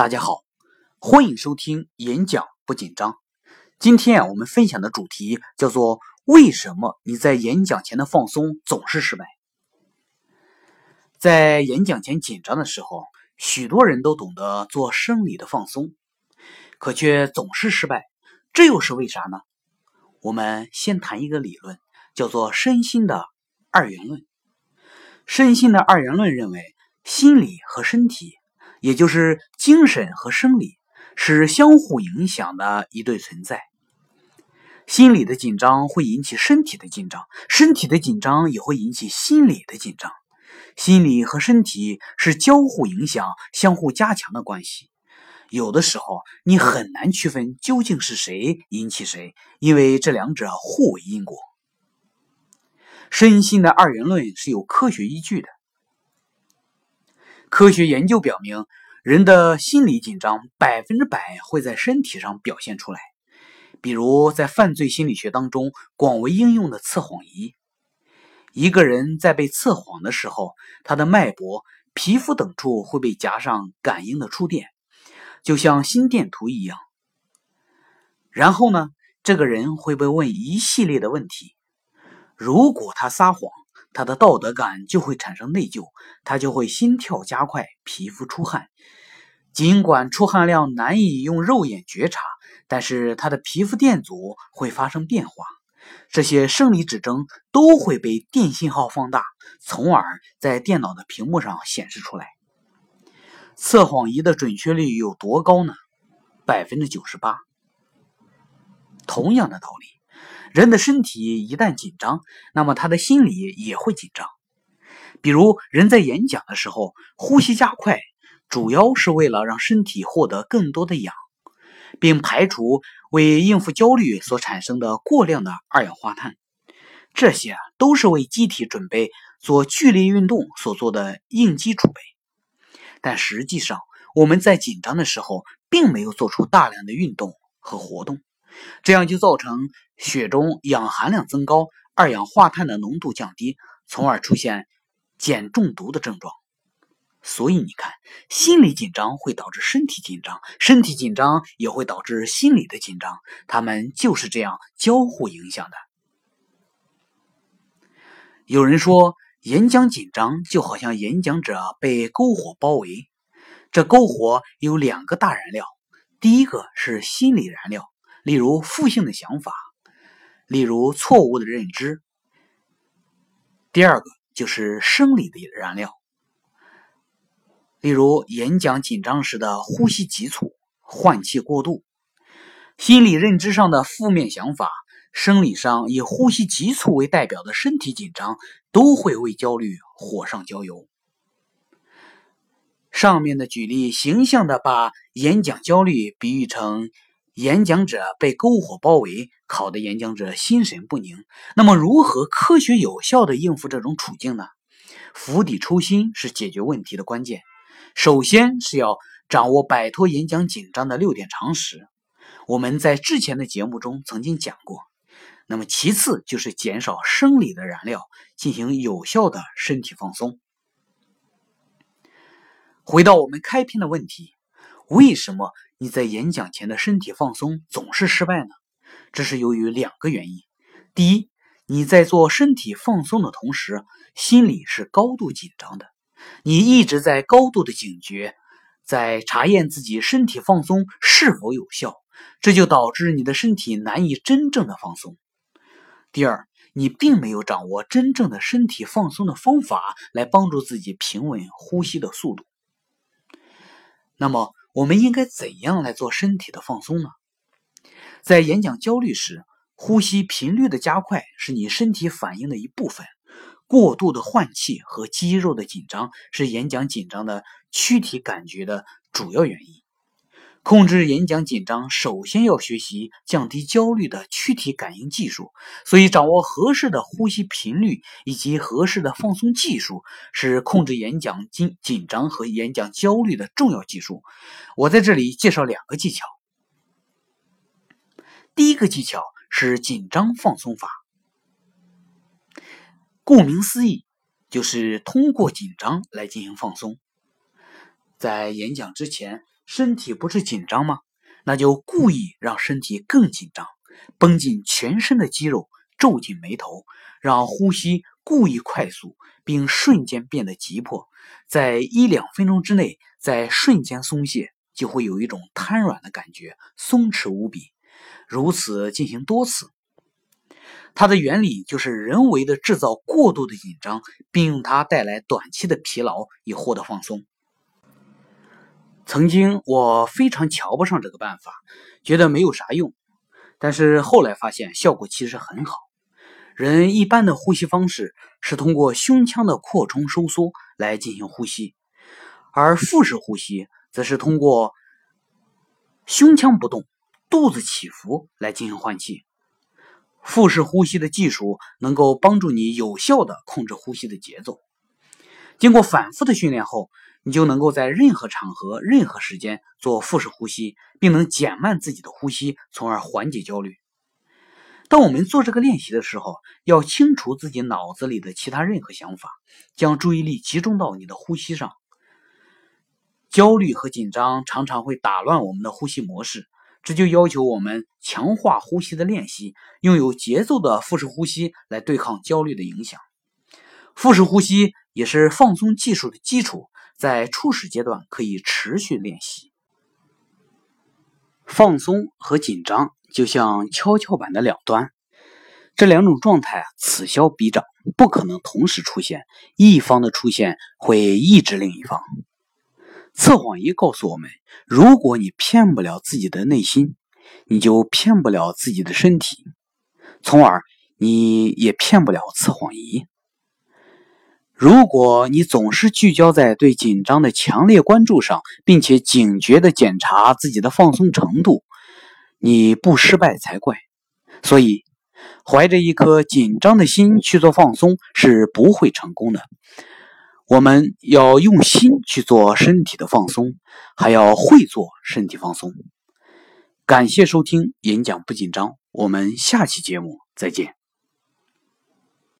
大家好，欢迎收听演讲不紧张。今天啊，我们分享的主题叫做“为什么你在演讲前的放松总是失败？”在演讲前紧张的时候，许多人都懂得做生理的放松，可却总是失败。这又是为啥呢？我们先谈一个理论，叫做身心的二元论。身心的二元论认为，心理和身体。也就是精神和生理是相互影响的一对存在。心理的紧张会引起身体的紧张，身体的紧张也会引起心理的紧张。心理和身体是交互影响、相互加强的关系。有的时候你很难区分究竟是谁引起谁，因为这两者互为因果。身心的二元论是有科学依据的。科学研究表明，人的心理紧张百分之百会在身体上表现出来。比如，在犯罪心理学当中广为应用的测谎仪，一个人在被测谎的时候，他的脉搏、皮肤等处会被夹上感应的触电，就像心电图一样。然后呢，这个人会被问一系列的问题，如果他撒谎。他的道德感就会产生内疚，他就会心跳加快，皮肤出汗。尽管出汗量难以用肉眼觉察，但是他的皮肤电阻会发生变化。这些生理指征都会被电信号放大，从而在电脑的屏幕上显示出来。测谎仪的准确率有多高呢？百分之九十八。同样的道理。人的身体一旦紧张，那么他的心理也会紧张。比如，人在演讲的时候，呼吸加快，主要是为了让身体获得更多的氧，并排除为应付焦虑所产生的过量的二氧化碳。这些都是为机体准备做剧烈运动所做的应激储备。但实际上，我们在紧张的时候，并没有做出大量的运动和活动。这样就造成血中氧含量增高，二氧化碳的浓度降低，从而出现碱中毒的症状。所以你看，心理紧张会导致身体紧张，身体紧张也会导致心理的紧张，他们就是这样交互影响的。有人说，演讲紧张就好像演讲者被篝火包围，这篝火有两个大燃料，第一个是心理燃料。例如负性的想法，例如错误的认知。第二个就是生理的燃料，例如演讲紧张时的呼吸急促、换气过度。心理认知上的负面想法，生理上以呼吸急促为代表的身体紧张，都会为焦虑火上浇油。上面的举例，形象的把演讲焦虑比喻成。演讲者被篝火包围，烤的演讲者心神不宁。那么，如何科学有效的应付这种处境呢？釜底抽薪是解决问题的关键。首先是要掌握摆脱演讲紧张的六点常识，我们在之前的节目中曾经讲过。那么，其次就是减少生理的燃料，进行有效的身体放松。回到我们开篇的问题。为什么你在演讲前的身体放松总是失败呢？这是由于两个原因。第一，你在做身体放松的同时，心里是高度紧张的，你一直在高度的警觉，在查验自己身体放松是否有效，这就导致你的身体难以真正的放松。第二，你并没有掌握真正的身体放松的方法来帮助自己平稳呼吸的速度。那么。我们应该怎样来做身体的放松呢？在演讲焦虑时，呼吸频率的加快是你身体反应的一部分。过度的换气和肌肉的紧张是演讲紧张的躯体感觉的主要原因。控制演讲紧张，首先要学习降低焦虑的躯体感应技术。所以，掌握合适的呼吸频率以及合适的放松技术，是控制演讲紧紧张和演讲焦虑的重要技术。我在这里介绍两个技巧。第一个技巧是紧张放松法。顾名思义，就是通过紧张来进行放松。在演讲之前。身体不是紧张吗？那就故意让身体更紧张，绷紧全身的肌肉，皱紧眉头，让呼吸故意快速，并瞬间变得急迫，在一两分钟之内，在瞬间松懈，就会有一种瘫软的感觉，松弛无比。如此进行多次，它的原理就是人为的制造过度的紧张，并用它带来短期的疲劳，以获得放松。曾经我非常瞧不上这个办法，觉得没有啥用。但是后来发现效果其实很好。人一般的呼吸方式是通过胸腔的扩充收缩来进行呼吸，而腹式呼吸则是通过胸腔不动、肚子起伏来进行换气。腹式呼吸的技术能够帮助你有效的控制呼吸的节奏。经过反复的训练后。你就能够在任何场合、任何时间做腹式呼吸，并能减慢自己的呼吸，从而缓解焦虑。当我们做这个练习的时候，要清除自己脑子里的其他任何想法，将注意力集中到你的呼吸上。焦虑和紧张常常会打乱我们的呼吸模式，这就要求我们强化呼吸的练习，用有节奏的腹式呼吸来对抗焦虑的影响。腹式呼吸也是放松技术的基础。在初始阶段可以持续练习。放松和紧张就像跷跷板的两端，这两种状态此消彼长，不可能同时出现。一方的出现会抑制另一方。测谎仪告诉我们：如果你骗不了自己的内心，你就骗不了自己的身体，从而你也骗不了测谎仪。如果你总是聚焦在对紧张的强烈关注上，并且警觉地检查自己的放松程度，你不失败才怪。所以，怀着一颗紧张的心去做放松是不会成功的。我们要用心去做身体的放松，还要会做身体放松。感谢收听演讲不紧张，我们下期节目再见。